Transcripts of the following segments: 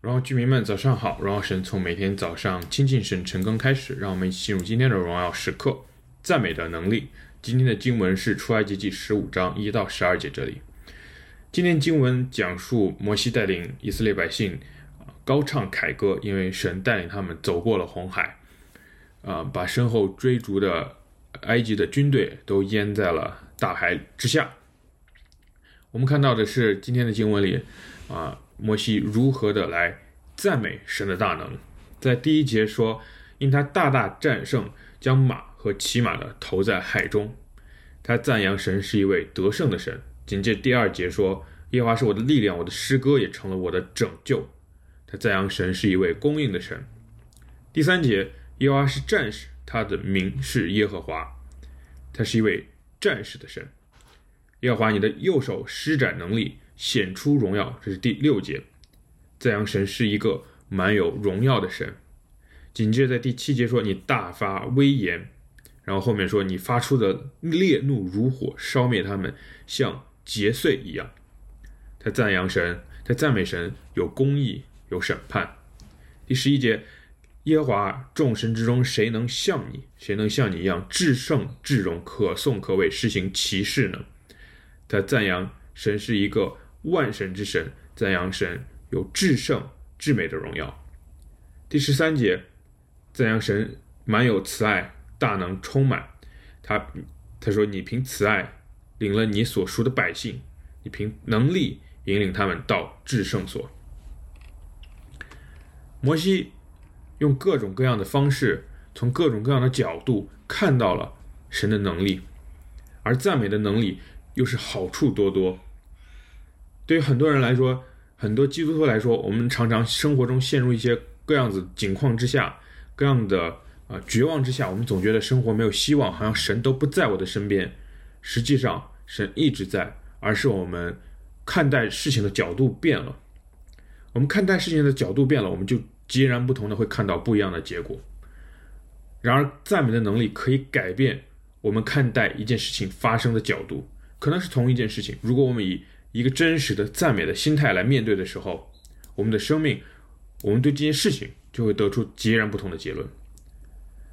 然后居民们早上好，荣耀神从每天早上亲近神晨更开始，让我们一起进入今天的荣耀时刻，赞美的能力。今天的经文是出埃及记十五章一到十二节这里。今天经文讲述摩西带领以色列百姓高唱凯歌，因为神带领他们走过了红海，啊，把身后追逐的埃及的军队都淹在了大海之下。我们看到的是今天的经文里，啊，摩西如何的来赞美神的大能。在第一节说，因他大大战胜，将马和骑马的投在海中。他赞扬神是一位得胜的神。紧接第二节说，耶和华是我的力量，我的诗歌也成了我的拯救。他赞扬神是一位供应的神。第三节，耶和华是战士，他的名是耶和华，他是一位战士的神。耶和华，你的右手施展能力，显出荣耀。这是第六节，赞扬神是一个满有荣耀的神。紧接着在第七节说，你大发威严，然后后面说，你发出的烈怒如火，烧灭他们，像劫碎一样。他赞扬神，他赞美神有公义，有审判。第十一节，耶和华众神之中，谁能像你？谁能像你一样至圣至荣，可颂可畏，施行奇事呢？他赞扬神是一个万神之神，赞扬神有至圣至美的荣耀。第十三节，赞扬神满有慈爱，大能充满。他他说：“你凭慈爱领了你所赎的百姓，你凭能力引领他们到至圣所。”摩西用各种各样的方式，从各种各样的角度看到了神的能力，而赞美的能力。又是好处多多。对于很多人来说，很多基督徒来说，我们常常生活中陷入一些各样子境况之下，各样的啊、绝望之下，我们总觉得生活没有希望，好像神都不在我的身边。实际上，神一直在，而是我们看待事情的角度变了。我们看待事情的角度变了，我们就截然不同的会看到不一样的结果。然而，赞美的能力可以改变我们看待一件事情发生的角度。可能是同一件事情，如果我们以一个真实的赞美的心态来面对的时候，我们的生命，我们对这件事情就会得出截然不同的结论。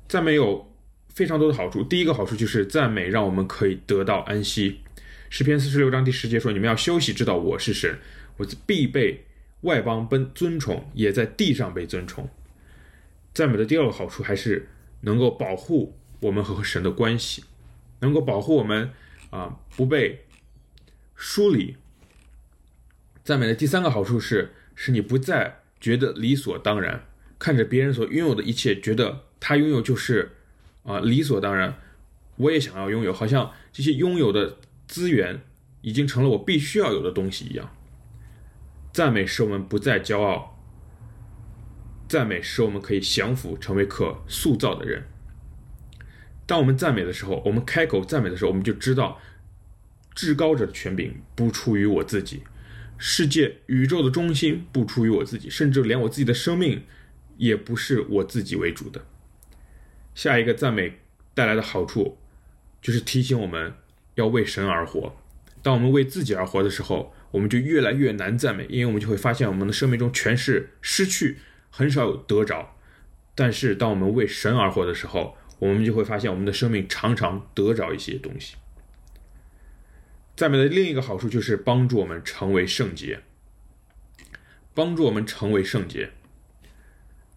赞美有非常多的好处，第一个好处就是赞美让我们可以得到安息。诗篇四十六章第十节说：“你们要休息，知道我是神，我必被外邦奔尊崇，也在地上被尊崇。”赞美的第二个好处还是能够保护我们和神的关系，能够保护我们。啊，不被疏离。赞美的第三个好处是，使你不再觉得理所当然，看着别人所拥有的一切，觉得他拥有就是啊理所当然，我也想要拥有，好像这些拥有的资源已经成了我必须要有的东西一样。赞美使我们不再骄傲，赞美使我们可以降服，成为可塑造的人。当我们赞美的时候，我们开口赞美的时候，我们就知道，至高者的权柄不出于我自己，世界宇宙的中心不出于我自己，甚至连我自己的生命也不是我自己为主的。下一个赞美带来的好处，就是提醒我们要为神而活。当我们为自己而活的时候，我们就越来越难赞美，因为我们就会发现我们的生命中全是失去，很少有得着。但是当我们为神而活的时候，我们就会发现，我们的生命常常得着一些东西。赞美的另一个好处就是帮助我们成为圣洁，帮助我们成为圣洁。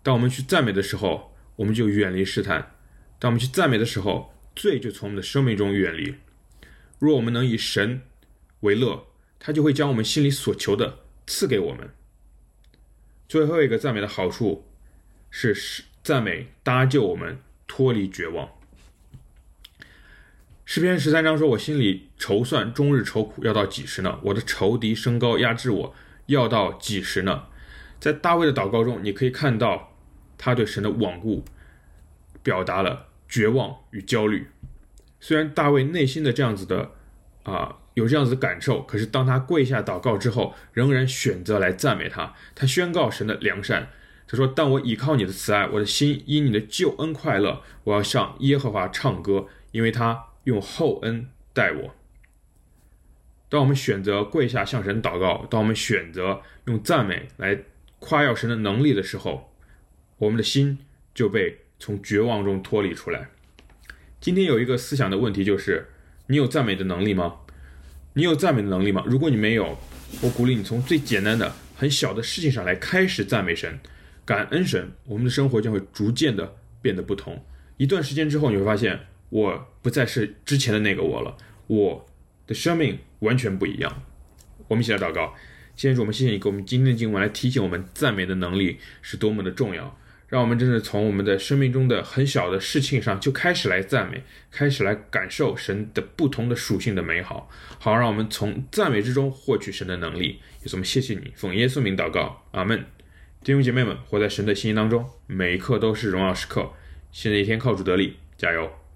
当我们去赞美的时候，我们就远离试探；当我们去赞美的时候，罪就从我们的生命中远离。若我们能以神为乐，他就会将我们心里所求的赐给我们。最后一个赞美的好处是，赞美搭救我们。脱离绝望。诗篇十三章说：“我心里筹算，终日愁苦，要到几时呢？我的仇敌升高压制我，要到几时呢？”在大卫的祷告中，你可以看到他对神的罔顾，表达了绝望与焦虑。虽然大卫内心的这样子的啊、有这样子的感受，可是当他跪下祷告之后，仍然选择来赞美他。他宣告神的良善。他说：“但我倚靠你的慈爱，我的心因你的救恩快乐。我要向耶和华唱歌，因为他用厚恩待我。”当我们选择跪下向神祷告，当我们选择用赞美来夸耀神的能力的时候，我们的心就被从绝望中脱离出来。今天有一个思想的问题就是：你有赞美的能力吗？你有赞美的能力吗？如果你没有，我鼓励你从最简单的、很小的事情上来开始赞美神、感恩神，我们的生活将会逐渐的变得不同。一段时间之后，你会发现，我不再是之前的那个我了，我的生命完全不一样。我们一起来祷告。先主，我们谢谢你给我们今天的经文来提醒我们赞美的能力是多么的重要，让我们真的从我们的生命中的很小的事情上就开始来赞美，开始来感受神的不同的属性的美好，好让我们从赞美之中获取神的能力。也是我们谢谢你，奉耶稣名祷告，阿门。弟兄姐妹们，活在神的心意当中，每一刻都是荣耀时刻。新的一天靠主得力，加油。